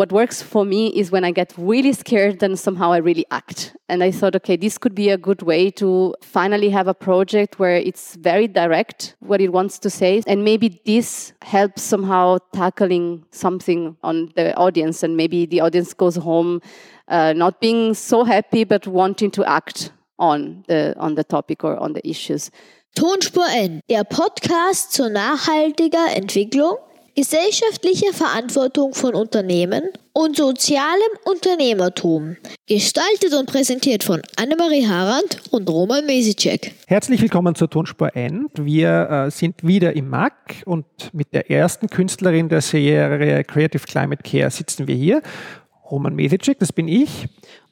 what works for me is when I get really scared, then somehow I really act. And I thought, okay, this could be a good way to finally have a project where it's very direct what it wants to say. And maybe this helps somehow tackling something on the audience. And maybe the audience goes home uh, not being so happy, but wanting to act on the, on the topic or on the issues. Tonspur N, der Podcast zur nachhaltiger Entwicklung Gesellschaftliche Verantwortung von Unternehmen und sozialem Unternehmertum. Gestaltet und präsentiert von Annemarie Harand und Roman Mesicek. Herzlich willkommen zur Tonspur N. Wir äh, sind wieder im MAC und mit der ersten Künstlerin der Serie Creative Climate Care sitzen wir hier. Roman Mesicek, das bin ich.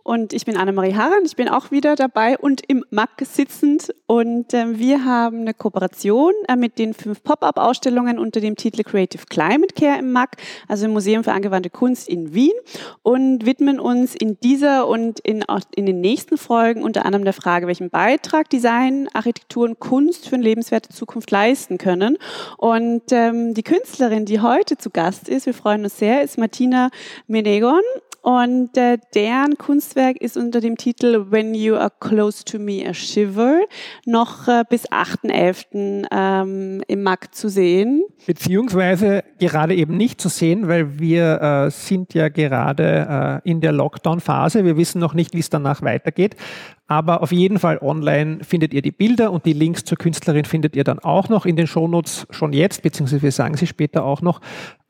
Und ich bin Annemarie Harren, ich bin auch wieder dabei und im MAC sitzend. Und äh, wir haben eine Kooperation äh, mit den fünf Pop-up-Ausstellungen unter dem Titel Creative Climate Care im MAC, also im Museum für angewandte Kunst in Wien. Und widmen uns in dieser und in, in den nächsten Folgen unter anderem der Frage, welchen Beitrag Design, Architektur und Kunst für eine lebenswerte Zukunft leisten können. Und ähm, die Künstlerin, die heute zu Gast ist, wir freuen uns sehr, ist Martina Menegon. Und äh, deren Kunstwerk ist unter dem Titel When You Are Close to Me a Shiver noch äh, bis 8.11. Ähm, im MAC zu sehen. Beziehungsweise gerade eben nicht zu sehen, weil wir äh, sind ja gerade äh, in der Lockdown-Phase. Wir wissen noch nicht, wie es danach weitergeht. Aber auf jeden Fall online findet ihr die Bilder und die Links zur Künstlerin findet ihr dann auch noch in den Shownotes schon jetzt, beziehungsweise wir sagen sie später auch noch.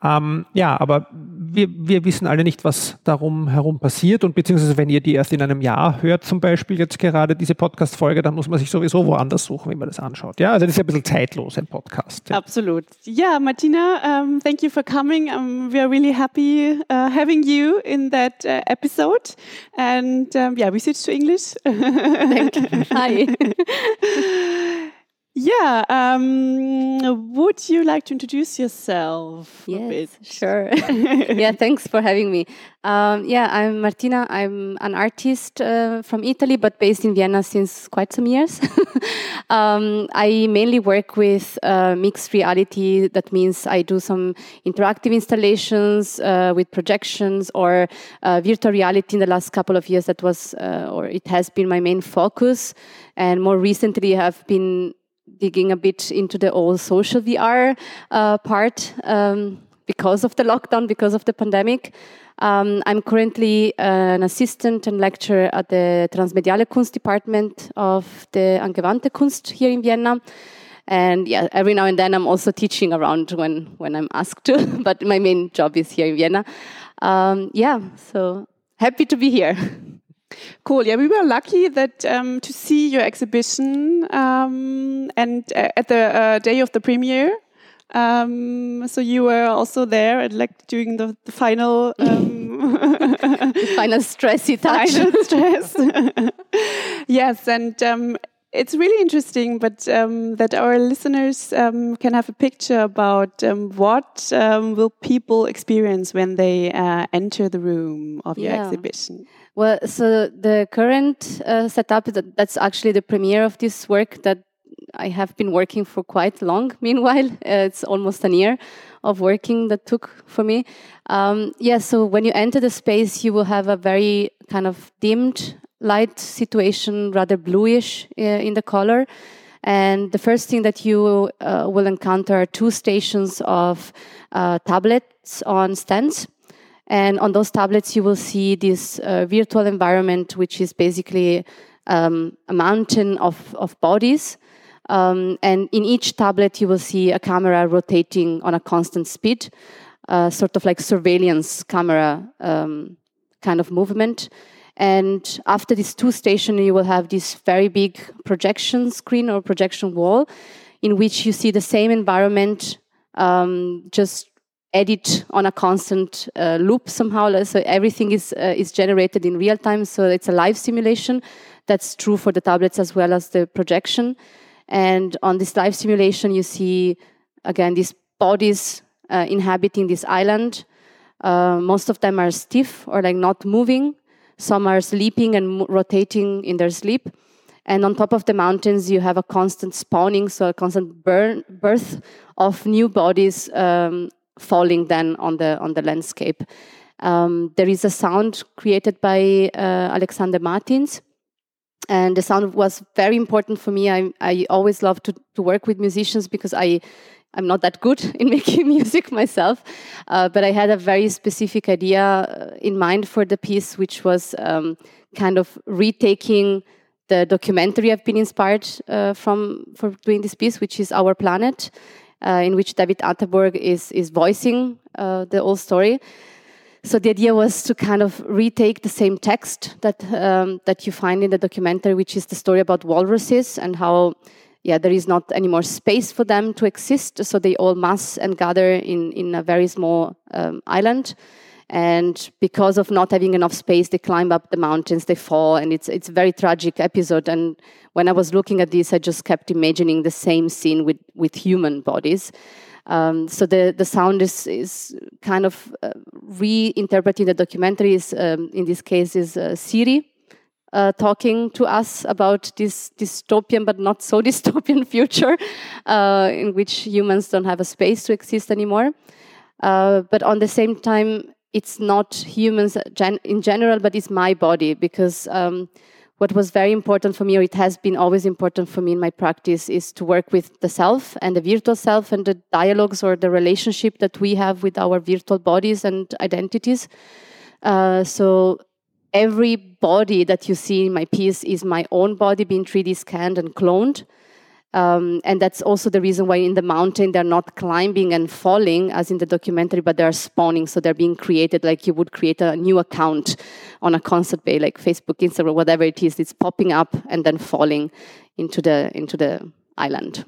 Ähm, ja, aber wir, wir wissen alle nicht, was darum herum passiert und beziehungsweise wenn ihr die erst in einem Jahr hört, zum Beispiel jetzt gerade diese Podcast-Folge, dann muss man sich sowieso woanders suchen, wie man das anschaut. Ja, also das ist ja ein bisschen zeitlos, ein Podcast. Ja. Absolut. Ja, Martina, um, thank you for coming. Um, we are really happy uh, having you in that uh, episode. And um, yeah, we switch to English. Thank you. Hi. Yeah. Um, would you like to introduce yourself? Yes, sure. yeah, thanks for having me. Um, yeah, I'm Martina. I'm an artist uh, from Italy, but based in Vienna since quite some years. um, I mainly work with uh, mixed reality. That means I do some interactive installations uh, with projections or uh, virtual reality. In the last couple of years, that was uh, or it has been my main focus. And more recently, I have been digging a bit into the old social VR uh, part um, because of the lockdown, because of the pandemic. Um, I'm currently an assistant and lecturer at the Transmediale Kunst department of the Angewandte Kunst here in Vienna. And yeah, every now and then I'm also teaching around when, when I'm asked to, but my main job is here in Vienna. Um, yeah, so happy to be here. Cool. Yeah, we were lucky that um, to see your exhibition um, and uh, at the uh, day of the premiere. Um, so you were also there and like during the, the final um, the final stressy touch. Final stress. yes, and um, it's really interesting, but um, that our listeners um, can have a picture about um, what um, will people experience when they uh, enter the room of your exhibition. Well, so the current uh, setup that, that's actually the premiere of this work that I have been working for quite long. Meanwhile, uh, it's almost a year of working that took for me. Um, yeah, so when you enter the space, you will have a very kind of dimmed light situation, rather bluish uh, in the color. And the first thing that you uh, will encounter are two stations of uh, tablets on stands and on those tablets, you will see this uh, virtual environment, which is basically um, a mountain of, of bodies. Um, and in each tablet, you will see a camera rotating on a constant speed, uh, sort of like surveillance camera um, kind of movement. And after these two stations, you will have this very big projection screen or projection wall in which you see the same environment um, just edit on a constant uh, loop somehow. So everything is uh, is generated in real time. So it's a live simulation. That's true for the tablets as well as the projection. And on this live simulation, you see again these bodies uh, inhabiting this island. Uh, most of them are stiff or like not moving. Some are sleeping and rotating in their sleep. And on top of the mountains, you have a constant spawning, so a constant burn, birth of new bodies um, falling then on the on the landscape. Um, there is a sound created by uh, Alexander Martins, and the sound was very important for me. I, I always love to, to work with musicians because I I'm not that good in making music myself, uh, but I had a very specific idea uh, in mind for the piece, which was um, kind of retaking the documentary I've been inspired uh, from for doing this piece, which is Our Planet, uh, in which David Attenborough is is voicing uh, the whole story. So the idea was to kind of retake the same text that um, that you find in the documentary, which is the story about walruses and how yeah, there is not any more space for them to exist. So they all mass and gather in, in a very small um, island. And because of not having enough space, they climb up the mountains, they fall, and it's it's a very tragic episode. And when I was looking at this, I just kept imagining the same scene with with human bodies. Um, so the the sound is is kind of uh, reinterpreting the documentary. Is um, in this case is uh, Siri, uh, talking to us about this dystopian but not so dystopian future uh, in which humans don't have a space to exist anymore. Uh, but on the same time, it's not humans gen in general, but it's my body because um, what was very important for me, or it has been always important for me in my practice, is to work with the self and the virtual self and the dialogues or the relationship that we have with our virtual bodies and identities. Uh, so every body that you see in my piece is my own body being 3D scanned and cloned. Um, and that's also the reason why in the mountain they're not climbing and falling as in the documentary, but they're spawning. So they're being created like you would create a new account on a concert bay, like Facebook, Instagram, whatever it is. It's popping up and then falling into the into the island.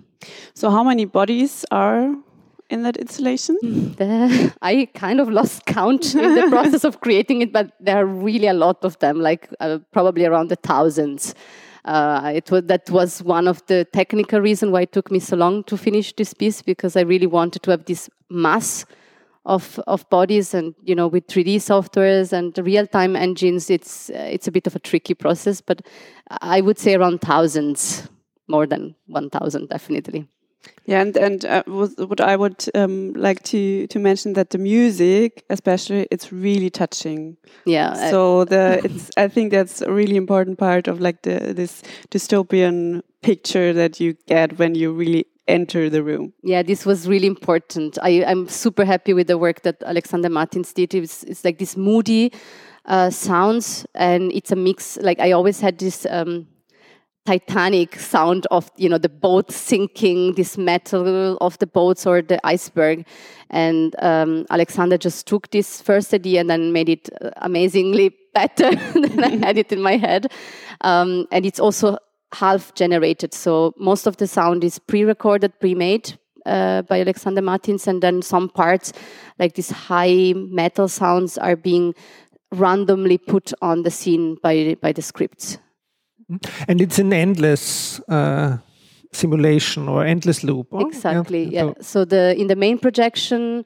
So how many bodies are in that installation? The, I kind of lost count in the process of creating it, but there are really a lot of them, like uh, probably around the thousands. Uh, it was, that was one of the technical reasons why it took me so long to finish this piece because I really wanted to have this mass of of bodies and you know with 3D softwares and real time engines. It's uh, it's a bit of a tricky process but I would say around thousands more than 1000 definitely yeah, and and uh, what I would um, like to to mention that the music, especially, it's really touching. Yeah. So the it's I think that's a really important part of like the this dystopian picture that you get when you really enter the room. Yeah, this was really important. I, I'm super happy with the work that Alexander Martins did. It's, it's like this moody uh, sounds, and it's a mix. Like I always had this. Um, titanic sound of you know the boat sinking this metal of the boats or the iceberg. And um, alexander just took this first idea and then made it uh, amazingly better than i had it in my head. Um, and it's also half generated. So most of the sound is pre-recorded pre-made uh, by alexander martins. And then some parts like these high metal sounds are being randomly put on the scene by by the scripts and it's an endless uh, simulation or endless loop. Oh? Exactly. Yeah. yeah. So the in the main projection,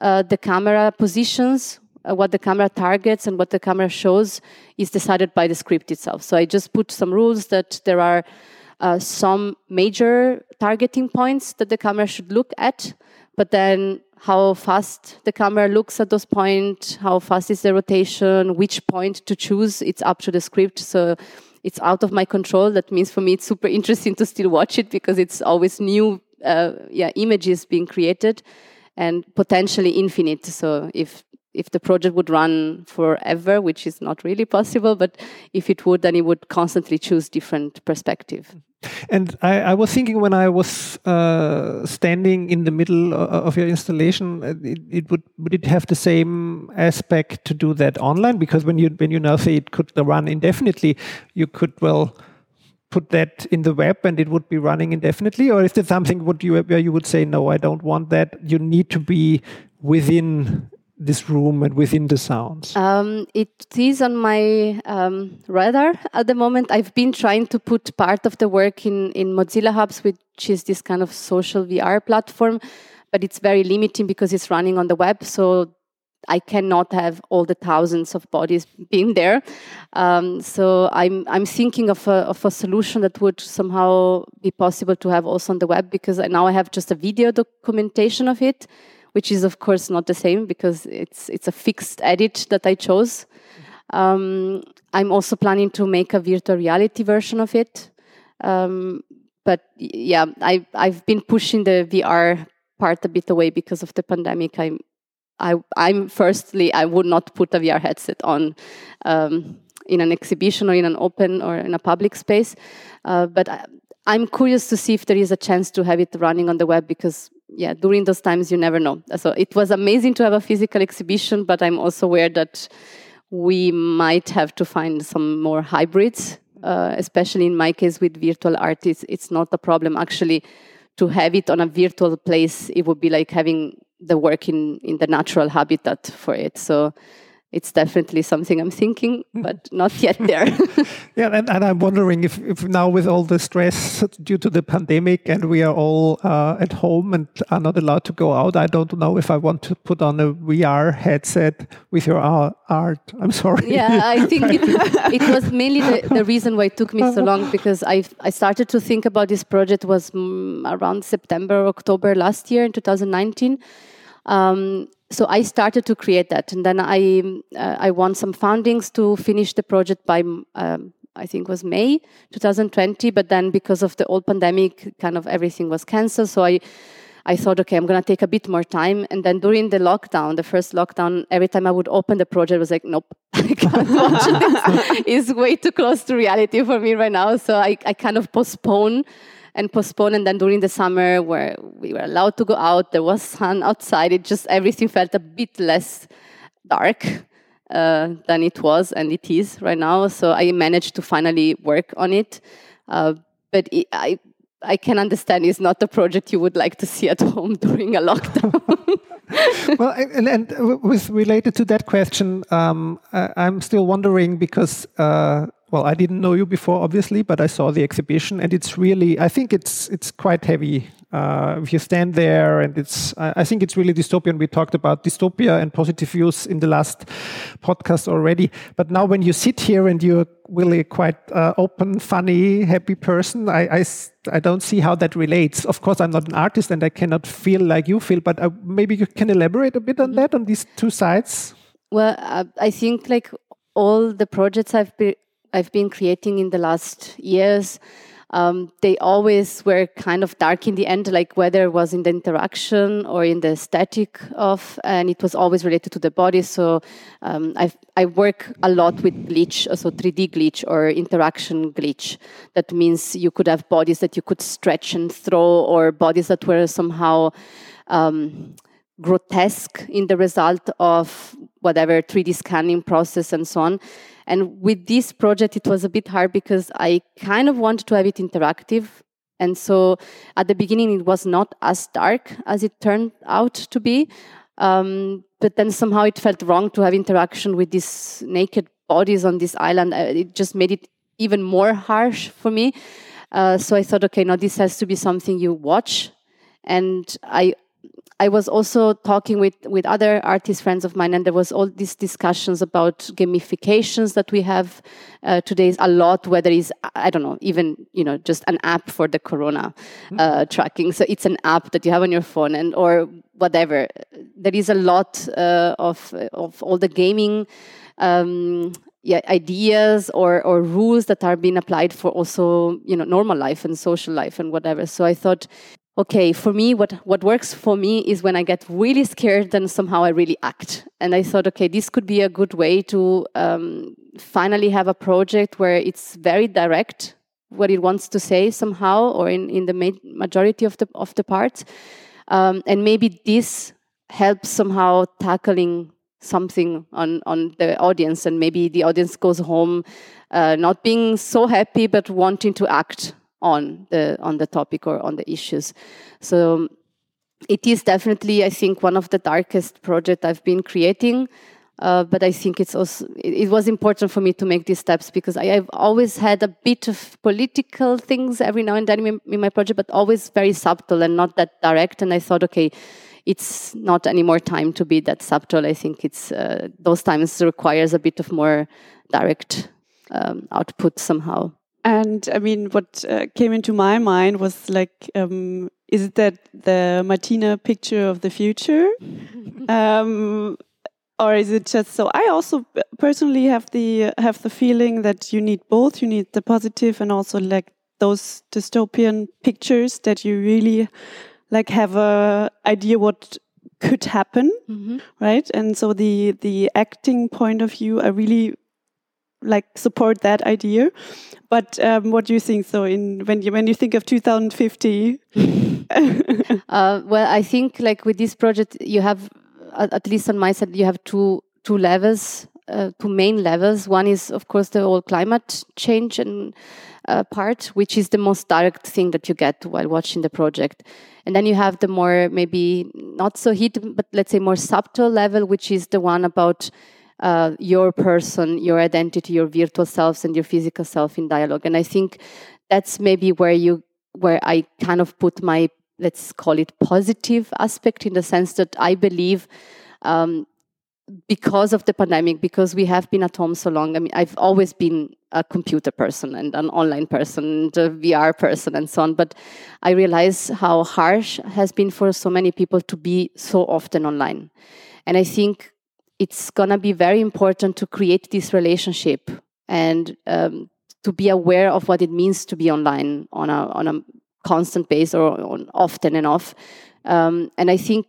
uh, the camera positions, uh, what the camera targets, and what the camera shows is decided by the script itself. So I just put some rules that there are uh, some major targeting points that the camera should look at, but then how fast the camera looks at those points, how fast is the rotation, which point to choose, it's up to the script. So it's out of my control. That means for me it's super interesting to still watch it because it's always new uh, yeah, images being created and potentially infinite. So if if the project would run forever, which is not really possible, but if it would, then it would constantly choose different perspective. And I, I was thinking when I was uh, standing in the middle of your installation, uh, it, it, would would it have the same aspect to do that online? Because when you when you now say it could run indefinitely, you could well put that in the web and it would be running indefinitely, or is there something would you where you would say no, I don't want that? You need to be within this room and within the sounds? Um, it is on my um, radar at the moment. I've been trying to put part of the work in, in Mozilla Hubs, which is this kind of social VR platform, but it's very limiting because it's running on the web. So I cannot have all the thousands of bodies being there. Um, so I'm I'm thinking of a of a solution that would somehow be possible to have also on the web because now I have just a video documentation of it which is of course not the same because it's it's a fixed edit that I chose. Um, I'm also planning to make a virtual reality version of it. Um, but yeah, I I've been pushing the VR part a bit away because of the pandemic. I'm I, I'm firstly, I would not put a VR headset on um, in an exhibition or in an open or in a public space. Uh, but I, I'm curious to see if there is a chance to have it running on the web because, yeah, during those times you never know. So it was amazing to have a physical exhibition, but I'm also aware that we might have to find some more hybrids, uh, especially in my case with virtual art. It's, it's not a problem actually to have it on a virtual place. It would be like having the work in, in the natural habitat for it. So it's definitely something I'm thinking, hmm. but not yet there. yeah, and, and, I'm wondering if, if now with all the stress due to the pandemic and we are all uh, at home and are not allowed to go out, I don't know if I want to put on a VR headset with your art. I'm sorry. Yeah, I think it, it was mainly the, the, reason why it took me so long because I I started to think about this project was mm, around September, October last year in 2019. Um, so I started to create that, and then I uh, I won some fundings to finish the project by um, I think was May 2020. But then because of the old pandemic, kind of everything was cancelled. So I I thought, okay, I'm gonna take a bit more time. And then during the lockdown, the first lockdown, every time I would open the project, I was like, nope, I can't watch this. it's way too close to reality for me right now. So I I kind of postpone and postpone. And then during the summer, where we were allowed to go out, there was sun outside. It just everything felt a bit less dark uh, than it was and it is right now. So I managed to finally work on it. Uh, but it, I I can understand it's not the project you would like to see at home during a lockdown. well, and, and, with related to that question, um, I, am still wondering because uh, well, I didn't know you before, obviously, but I saw the exhibition, and it's really, I think it's it's quite heavy. Uh, if you stand there, and it's, I, I think it's really dystopian. We talked about dystopia and positive views in the last podcast already, but now when you sit here and you're really quite uh, open, funny, happy person, I, I, I don't see how that relates. Of course, I'm not an artist, and I cannot feel like you feel, but uh, maybe you can elaborate a bit on mm-hmm. that, on these two sides. Well, uh, I think like all the projects I've been I've been creating in the last years, um, they always were kind of dark in the end, like whether it was in the interaction or in the static of, and it was always related to the body. So um, I work a lot with glitch, so 3D glitch or interaction glitch. That means you could have bodies that you could stretch and throw, or bodies that were somehow. Um, grotesque in the result of whatever 3D scanning process and so on. And with this project, it was a bit hard because I kind of wanted to have it interactive. And so at the beginning, it was not as dark as it turned out to be. Um, but then somehow it felt wrong to have interaction with these naked bodies on this island. Uh, it just made it even more harsh for me. Uh, so I thought, okay, now this has to be something you watch. And I I was also talking with, with other artist friends of mine, and there was all these discussions about gamifications that we have uh, today a lot. Whether it's I don't know, even you know, just an app for the corona uh, mm-hmm. tracking. So it's an app that you have on your phone, and or whatever. There is a lot uh, of of all the gaming. Um, yeah, ideas or, or rules that are being applied for also you know normal life and social life and whatever. So I thought okay, for me, what, what works for me is when I get really scared, then somehow I really act. And I thought, okay, this could be a good way to um, finally have a project where it's very direct what it wants to say somehow, or in, in the ma- majority of the of the parts. Um, and maybe this helps somehow tackling something on on the audience, and maybe the audience goes home uh, not being so happy, but wanting to act on the on the topic or on the issues. So it is definitely, I think, one of the darkest projects I've been creating. Uh, but I think it's also it, it, was important for me to make these steps because I, have always had a bit of political things every now and then in, in, my project, but always very subtle and not that direct. And I thought, okay, it's not anymore time to be that subtle. I think it's uh, those times requires a bit of more direct um, output somehow. And I mean, what uh, came into my mind was like um, is that the Martina picture of the future? um, or is it just so i also personally have the have the feeling that you need both you need the positive and also like those dystopian pictures that you really like have a idea what could happen mm -hmm. right and so the the acting point of view i really like support that idea but um, what do you think so in when you when you think of 2050 uh, well i think like with this project you have at least on my side, you have two two levels, uh, two main levels. One is, of course, the whole climate change and uh, part, which is the most direct thing that you get while watching the project. And then you have the more maybe not so hit, but let's say more subtle level, which is the one about uh, your person, your identity, your virtual selves, and your physical self in dialogue. And I think that's maybe where you where I kind of put my let's call it positive aspect in the sense that I believe um, because of the pandemic, because we have been at home so long. I mean, I've always been a computer person and an online person, and a VR person, and so on. But I realize how harsh has been for so many people to be so often online, and I think it's gonna be very important to create this relationship and um, to be aware of what it means to be online on a on a constant base or on often and off. Um, and I think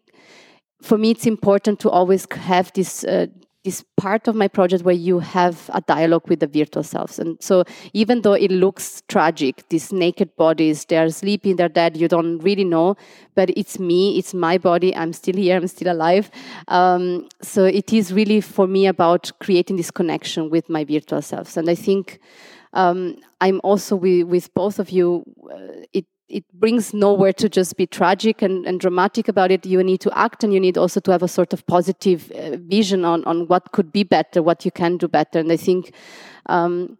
for me, it's important to always have this. Uh, this part of my project where you have a dialogue with the virtual selves. And so even though it looks tragic, these naked bodies, they're sleeping, they're dead, you don't really know, but it's me, it's my body, I'm still here, I'm still alive. Um, so it is really for me about creating this connection with my virtual selves. And I think um, I'm also with, with both of you, uh, it it brings nowhere to just be tragic and, and, dramatic about it. You need to act and you need also to have a sort of positive uh, vision on, on what could be better, what you can do better. And I think um,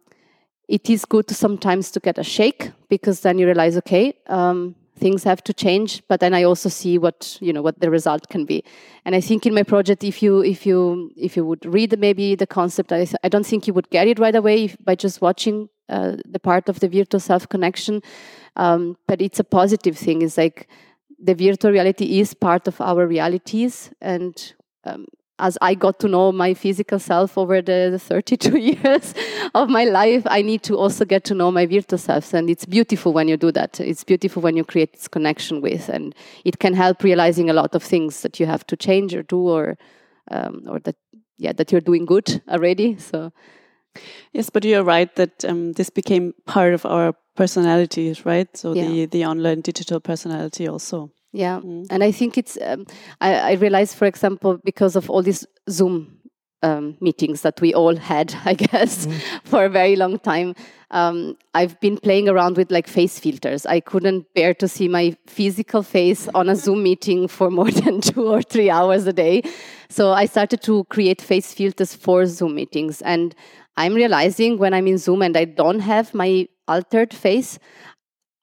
it is good to sometimes to get a shake because then you realize, okay, um, things have to change. But then I also see what you know what the result can be. And I think in my project, if you if you if you would read maybe the concept, I, I don't think you would get it right away if, by just watching uh, the part of the virtual self connection. Um, but it's a positive thing. It's like the virtual reality is part of our realities. And um, as I got to know my physical self over the, the 32 years of my life, I need to also get to know my virtual self. And it's beautiful when you do that. It's beautiful when you create this connection with, and it can help realizing a lot of things that you have to change or do, or um, or that yeah that you're doing good already. So Yes, but you're right that um, this became part of our personalities, right? So yeah. the the online digital personality also. Yeah, mm. and I think it's. Um, I, I realized, for example, because of all these Zoom um, meetings that we all had, I guess, mm. for a very long time. Um, I've been playing around with like face filters. I couldn't bear to see my physical face on a Zoom meeting for more than two or three hours a day. So I started to create face filters for Zoom meetings. And I'm realizing when I'm in Zoom and I don't have my altered face,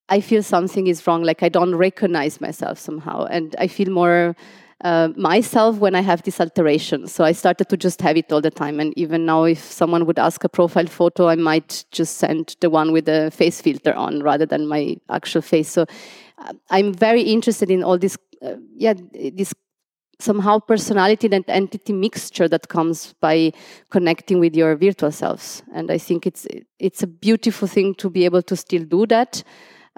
I feel something is wrong. Like I don't recognize myself somehow. And I feel more uh, myself when I have this alteration. So I started to just have it all the time. And even now, if someone would ask a profile photo, I might just send the one with the face filter on rather than my actual face. So uh, I'm very interested in all this, uh, yeah, this somehow personality and entity mixture that comes by connecting with your virtual selves. And i think it's it's a beautiful thing to be able to still do that.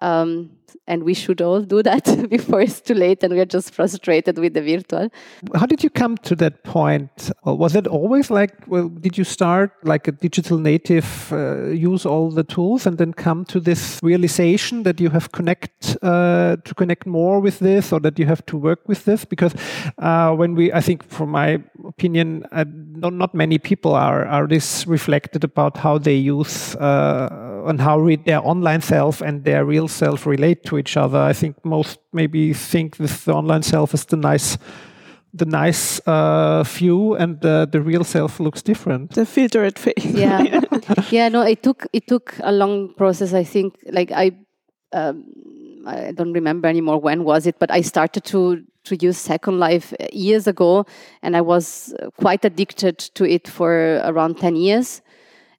Um, and we should all do that before it's too late and we're just frustrated with the virtual. How did you come to that point? Was it always like, well, did you start like a digital native, uh, use all the tools and then come to this realization that you have connect uh, to connect more with this or that you have to work with this? Because uh, when we, I think from my opinion, uh, not, not many people are, are this reflected about how they use uh, and how their online self and their real self relate to each other. I think most maybe think this the online self is the nice the nice uh, view and the, the real self looks different. The filtered face. Yeah. Yeah no it took it took a long process i think. Like i um, i don't remember anymore when was it but i started to to use second life years ago and i was quite addicted to it for around 10 years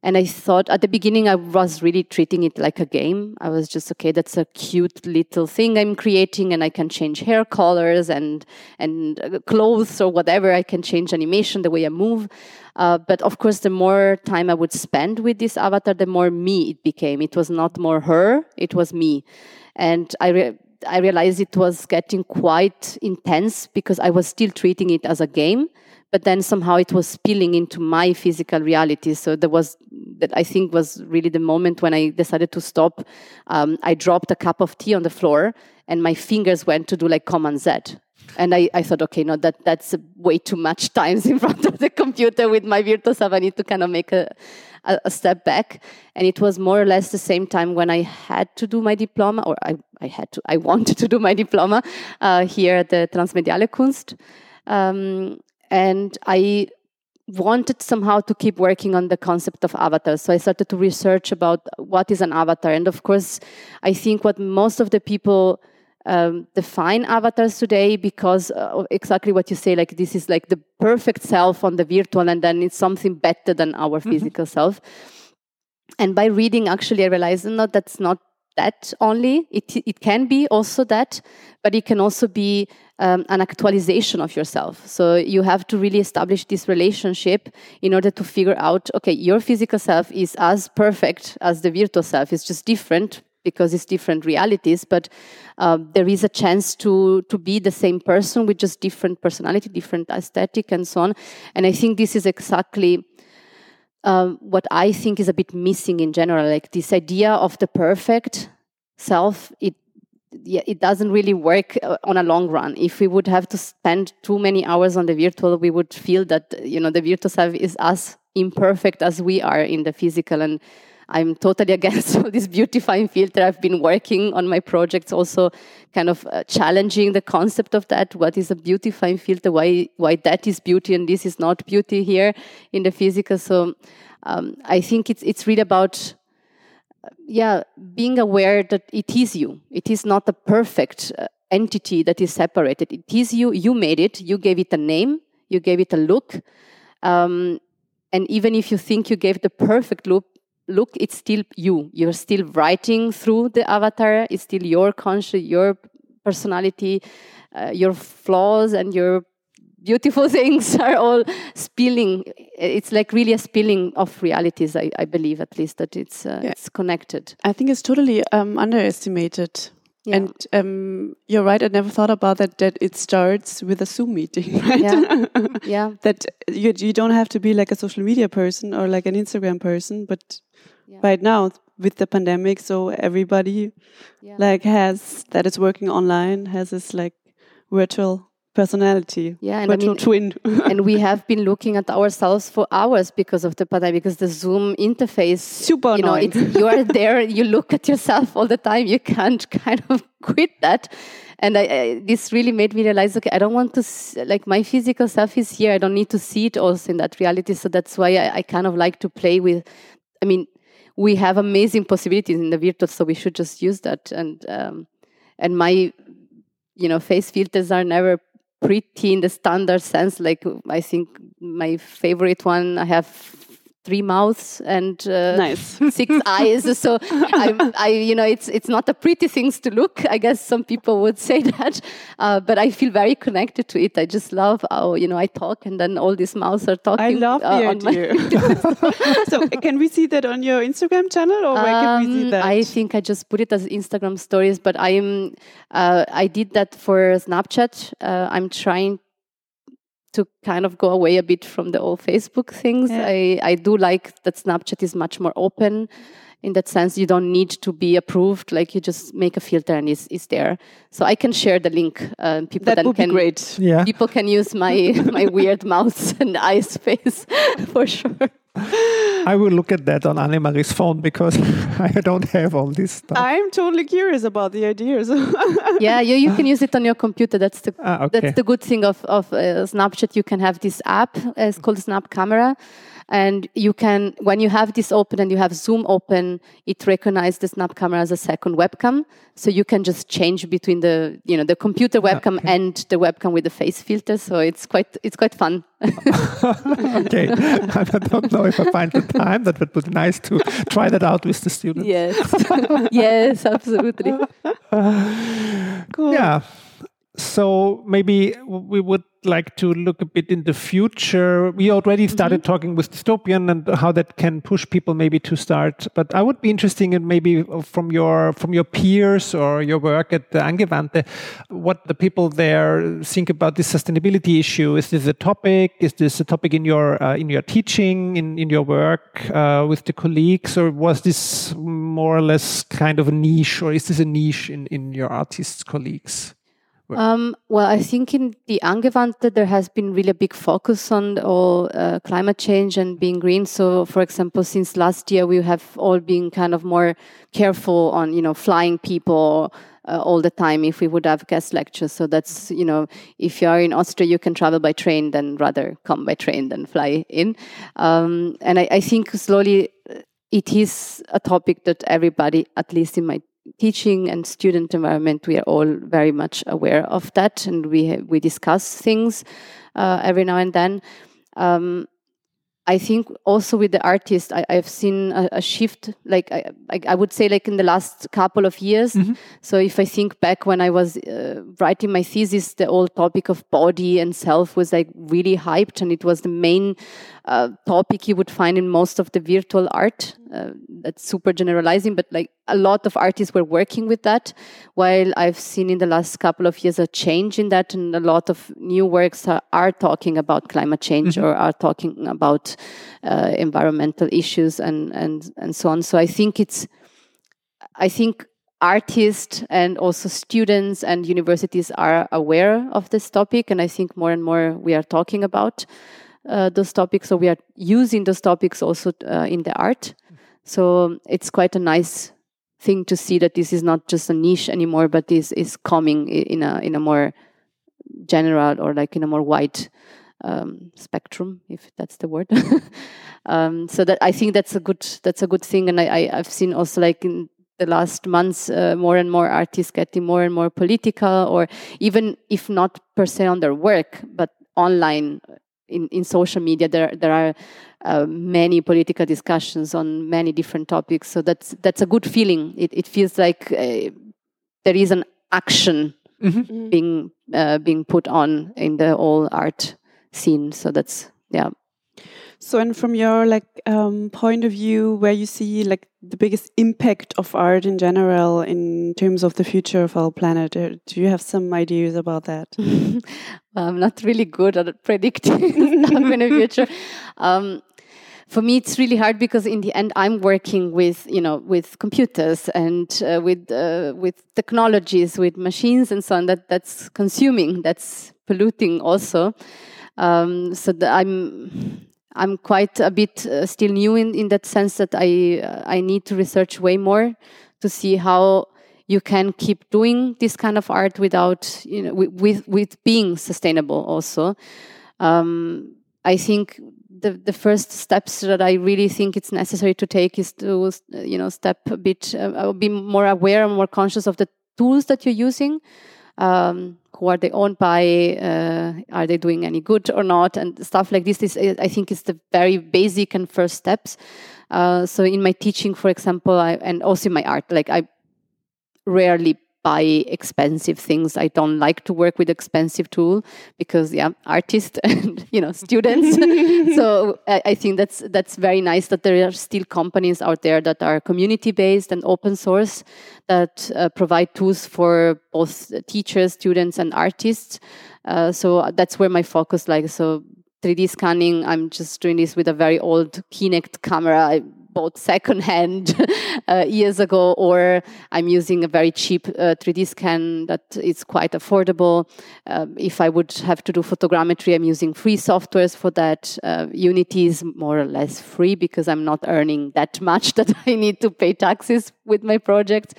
and I thought at the beginning I was really treating it like a game. I was just okay, that's a cute little thing I'm creating, and I can change hair colors and and uh, clothes or whatever. I can change animation, the way I move. Uh, but of course, the more time I would spend with this avatar, the more me it became. It was not more her; it was me, and I. Re- I realized it was getting quite intense because I was still treating it as a game, but then somehow it was spilling into my physical reality. So there was that I think was really the moment when I decided to stop. Um, I dropped a cup of tea on the floor, and my fingers went to do like Command Z. And I, I thought, okay, no, that that's way too much times in front of the computer with my virtual self. I need to kind of make a, a, a, step back. And it was more or less the same time when I had to do my diploma, or I, I had to, I wanted to do my diploma uh, here at the Transmediale Kunst. Um, and I wanted somehow to keep working on the concept of avatars. So I started to research about what is an avatar. And of course, I think what most of the people um, define avatars today because uh, exactly what you say, like this is like the perfect self on the virtual, and then it's something better than our mm-hmm. physical self. And by reading, actually, I realized no, that's not that only. It, it can be also that, but it can also be um, an actualization of yourself. So you have to really establish this relationship in order to figure out okay, your physical self is as perfect as the virtual self, it's just different because it's different realities but uh, there is a chance to to be the same person with just different personality different aesthetic and so on and i think this is exactly um, what I think is a bit missing in general, like this idea of the perfect self, it it doesn't really work uh, on a long run. If we would have to spend too many hours on the virtual, we would feel that you know the virtual self is as imperfect as we are in the physical. And I'm totally against all this beautifying filter. I've been working on my projects, also kind of uh, challenging the concept of that. What is a beautifying filter? Why why that is beauty and this is not beauty here in the physical? So um, I think it's it's really about uh, yeah being aware that it is you. It is not a perfect uh, entity that is separated. It is you. You made it. You gave it a name. You gave it a look. Um, and even if you think you gave the perfect look, look, it's still you. You're still writing through the avatar. It's still your conscious, your personality, uh, your flaws and your beautiful things are all spilling. It's like really a spilling of realities. I, I believe, at least, that it's uh, yeah. it's connected. I think it's totally um, underestimated. Yeah. And um, you're right. I never thought about that. That it starts with a Zoom meeting, right? Yeah. yeah. that you you don't have to be like a social media person or like an Instagram person, but yeah. right now with the pandemic so everybody yeah. like has that is working online has this like virtual personality yeah and virtual I mean, twin. and we have been looking at ourselves for hours because of the pandemic because the zoom interface super you know you are there you look at yourself all the time you can't kind of quit that. And I, I, this really made me realize okay i don't want to see, like my physical self is here i don't need to see it also in that reality so that's why I, I kind of like to play with i mean we have amazing possibilities in the virtual, so we should just use that. And um, and my, you know, face filters are never pretty in the standard sense. Like I think my favorite one, I have three mouths and uh, nice. six eyes. So I, I, you know, it's it's not a pretty things to look. I guess some people would say that, uh, but I feel very connected to it. I just love how you know I talk and then all these mouths are talking. I love uh, the idea. so can we see that on your Instagram channel, or where um, can we see um, that? I think I just put it as Instagram stories, but I'm uh, I did that for Snapchat. Uh, I'm trying to kind of go away a bit from the old Facebook things. Yeah. I, I do like that Snapchat is much more open. In that sense, you don't need to be approved. Like you just make a filter and it's, it's there. So I can share the link. Uh, people that would can, be great. Yeah. People can use my my weird mouth and eyes face for sure. I will look at that on Annemarie's phone because I don't have all this stuff. I'm totally curious about the ideas. yeah, you, you can use it on your computer. That's the ah, okay. that's the good thing of of uh, Snapchat. You can have this app. Uh, it's called Snap Camera. And you can when you have this open and you have zoom open it recognizes the snap camera as a second webcam. So you can just change between the you know the computer webcam and the webcam with the face filter. So it's quite it's quite fun. Okay. I don't know if i find the time that would be nice to try that out with the students. Yes. Yes absolutely. Cool. yeah so maybe we would like to look a bit in the future. We already started mm-hmm. talking with dystopian and how that can push people maybe to start. But I would be interested in maybe from your from your peers or your work at the Angewandte, what the people there think about this sustainability issue. Is this a topic? Is this a topic in your uh, in your teaching in in your work uh, with the colleagues, or was this more or less kind of a niche, or is this a niche in in your artists colleagues? Um, well, I think in the Angewandte there has been really a big focus on all uh, climate change and being green. So, for example, since last year we have all been kind of more careful on you know flying people uh, all the time if we would have guest lectures. So that's you know if you are in Austria you can travel by train, then rather come by train than fly in. Um, and I, I think slowly uh, it is a topic that everybody, at least in my teaching and student environment, we are all very much aware of that, and we we discuss things uh, every now and then. Um, I think also with the artist, I, have seen a, a, shift. Like I, I, would say, like in the last couple of years. Mm-hmm. So if I think back when I was uh, writing my thesis, the whole topic of body and self was like really hyped, and it was the main uh, topic you would find in most of the virtual art. Uh, that's super generalizing, but like a lot of artists were working with that. While I've seen in the last couple of years a change in that, and a lot of new works are, are talking about climate change mm-hmm. or are talking about uh, environmental issues and and and so on. So I think it's, I think artists and also students and universities are aware of this topic, and I think more and more we are talking about. Uh, those topics, so we are using those topics also uh, in the art. So it's quite a nice thing to see that this is not just a niche anymore, but this is coming in a in a more general or like in a more wide um, spectrum, if that's the word. um, so that I think that's a good that's a good thing, and I, I have seen also like in the last months uh, more and more artists getting more and more political, or even if not per se on their work, but online in, in social media there there are uh, many political discussions on many different topics so that's that's a good feeling it, it feels like uh, there is an action mm-hmm. mm-hmm. being uh, being put on in the whole art scene so that's yeah so, and from your like um, point of view, where you see like the biggest impact of art in general in terms of the future of our planet, uh, do you have some ideas about that? well, I'm not really good at predicting stuff in the future. Um, for me it's really hard because in the end i'm working with you know with computers and uh, with uh, with technologies with machines and so on that that's consuming that's polluting also um, so i'm I'm quite a bit uh, still new in, in that sense that I uh, I need to research way more to see how you can keep doing this kind of art without you know with with, with being sustainable also. Um, I think the the first steps that I really think it's necessary to take is to you know step a bit uh, be more aware and more conscious of the tools that you're using um, who are they owned by uh, are they doing any good or not and stuff like this is i think is the very basic and first steps. Uh, so in my teaching for example I, and also in my art like i rarely buy expensive things. I don't like to work with expensive tool because yeah, artists and you know students. so I, I, think that's that's very nice that there are still companies out there that are community based and open source that uh, provide tools for both teachers, students, and artists. Uh, so that's where my focus lies. So 3D scanning, I'm just doing this with a very old Kinect camera. I bought secondhand uh, years ago, or I'm using a very cheap uh, 3D scan that is quite affordable. Uh, if I would have to do photogrammetry, I'm using free softwares for that. Uh, Unity is more or less free because I'm not earning that much that I need to pay taxes with my project.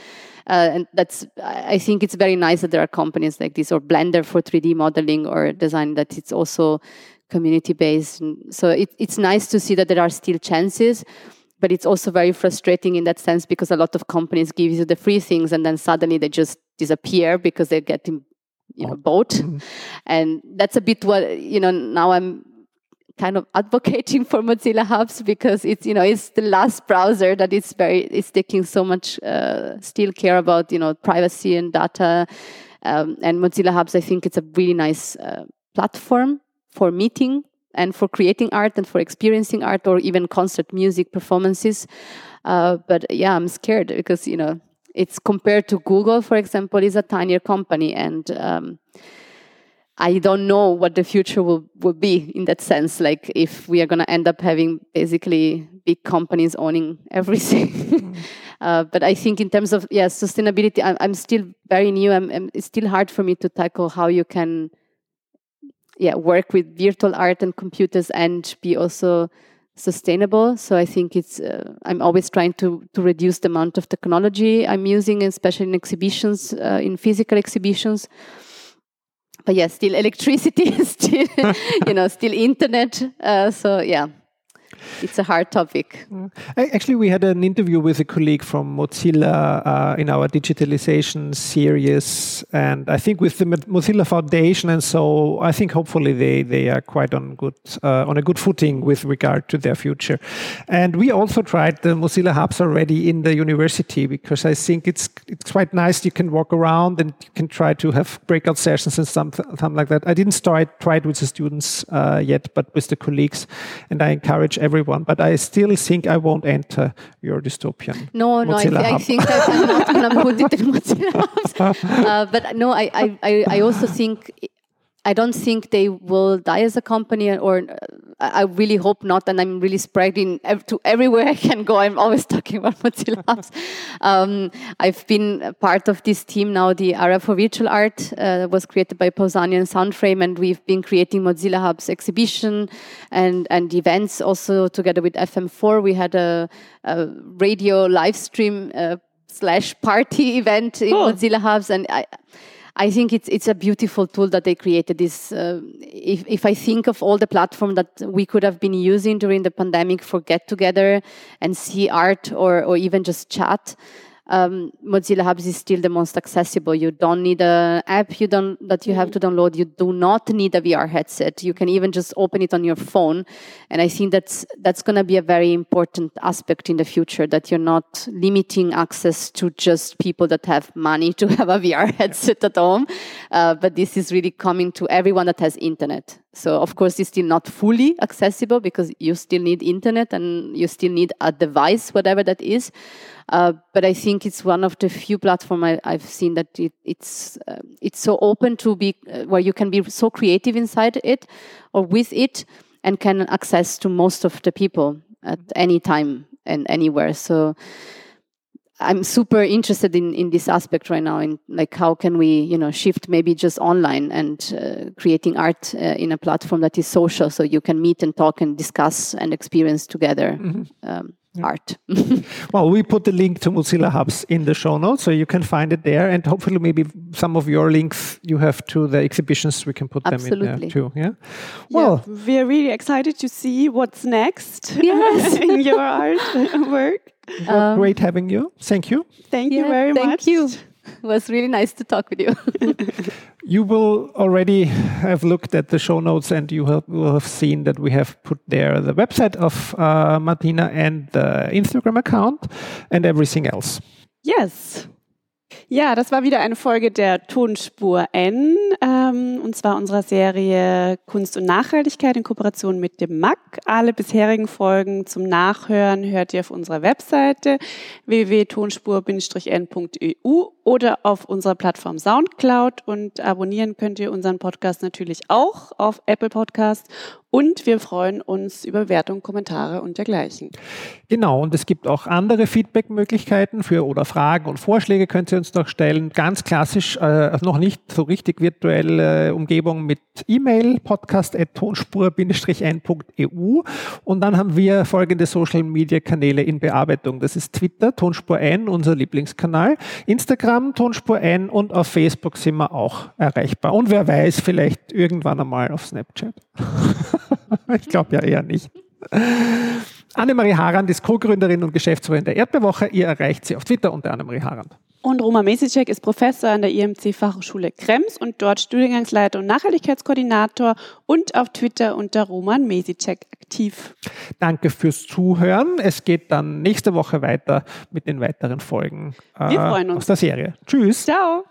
Uh, and that's I think it's very nice that there are companies like this or Blender for 3D modeling or design that it's also community based. So it, it's nice to see that there are still chances, but it's also very frustrating in that sense because a lot of companies give you the free things and then suddenly they just disappear because they're getting you know bought, mm-hmm. and that's a bit what you know. Now I'm kind of advocating for Mozilla Hubs because it's you know it's the last browser that is very it's taking so much uh, still care about you know privacy and data. Um, and Mozilla Hubs, I think it's a really nice uh, platform for meeting and for creating art and for experiencing art or even concert music performances. Uh, but yeah, I'm scared because you know it's compared to Google, for example, is a tinier company and. Um, I don't know what the future will, will be in that sense. Like if we are going to end up having basically big companies owning everything. Mm. uh, but I think in terms of yeah sustainability, I'm, I'm still very new. I'm, I'm, it's still hard for me to tackle how you can yeah work with virtual art and computers and be also sustainable. So i think it's uh, i'm always trying to to reduce the amount of technology i'm using especially in exhibitions uh, in physical exhibitions. But yeah still electricity still you know still internet uh, so yeah it's a hard topic. Actually, we had an interview with a colleague from Mozilla uh, in our digitalization series, and I think with the Mozilla Foundation, and so I think hopefully they they are quite on good uh, on a good footing with regard to their future. And we also tried the Mozilla hubs already in the university because I think it's it's quite nice. You can walk around and you can try to have breakout sessions and something, something like that. I didn't start try it with the students uh, yet, but with the colleagues, and I encourage everyone, but I still think I won't enter your dystopian. No, no, I, I, think I'm not going to put it in Mozilla uh, but no, I, I, I also think I don't think they will die as a company, or I really hope not. And I'm really spreading to everywhere I can go. I'm always talking about Mozilla Hubs. Um, I've been part of this team now. The area for virtual art uh, was created by Pausanias and Soundframe, and we've been creating Mozilla Hubs exhibition and and events also together with FM4. We had a, a radio live stream uh, slash party event in oh. Mozilla Hubs, and I I think it's it's a beautiful tool that they created. This, uh, if if I think of all the platform that we could have been using during the pandemic for get together and see art or or even just chat, um, Mozilla Hubs is still the most accessible. You don't need an app you don't, that you have to download. You do not need a VR headset. You can even just open it on your phone. And I think that's that's going to be a very important aspect in the future. That you're not limiting access to just people that have money to have a VR headset at home, uh, but this is really coming to everyone that has internet. So of course, it's still not fully accessible because you still need internet and you still need a device, whatever that is. Uh, but I think it's one of the few platforms I, have seen that it, it's uh, it's so open to be uh, where you can be so creative inside it or with it and can access to most of the people at any time and anywhere. So I'm super interested in, in this aspect right now in like how can we you know shift maybe just online and uh, creating art uh, in a platform that is social so you can meet and talk and discuss and experience together. Mm -hmm. um, art. well, we put the link to Mozilla Hubs in the show notes, so you can find it there. And hopefully, maybe some of your links you have to the exhibitions, we can put Absolutely. them in there too. Yeah. Well, yeah, we're really excited to see what's next yes. in your art work. Um, great having you. Thank you. Thank yeah, you very thank much. Thank you. It was really nice to talk with you. you will already have looked at the show notes and you have, will have seen that we have put there the website of uh, Martina and the Instagram account and everything else. Yes. Ja, das war wieder eine Folge der Tonspur N, ähm, und zwar unserer Serie Kunst und Nachhaltigkeit in Kooperation mit dem MAC. Alle bisherigen Folgen zum Nachhören hört ihr auf unserer Webseite www.tonspur-n.eu oder auf unserer Plattform Soundcloud und abonnieren könnt ihr unseren Podcast natürlich auch auf Apple Podcast und wir freuen uns über Bewertungen, Kommentare und dergleichen. Genau, und es gibt auch andere Feedback-Möglichkeiten für oder Fragen und Vorschläge könnt ihr uns noch stellen. Ganz klassisch, äh, noch nicht so richtig virtuell virtuelle Umgebung mit E-Mail, podcast.tonspur-n.eu. Und dann haben wir folgende Social-Media-Kanäle in Bearbeitung. Das ist Twitter, Tonspur N, unser Lieblingskanal, Instagram, Tonspur N und auf Facebook sind wir auch erreichbar. Und wer weiß, vielleicht irgendwann einmal auf Snapchat. ich glaube ja eher nicht. Annemarie Harand ist Co-Gründerin und Geschäftsführerin der Erdbeerwoche. Ihr erreicht sie auf Twitter unter Annemarie Harand. Und Roma Mesicek ist Professor an der IMC Fachhochschule Krems und dort Studiengangsleiter und Nachhaltigkeitskoordinator und auf Twitter unter Roman Mesicek aktiv. Danke fürs Zuhören. Es geht dann nächste Woche weiter mit den weiteren Folgen äh, Wir freuen uns. aus der Serie. Tschüss. Ciao.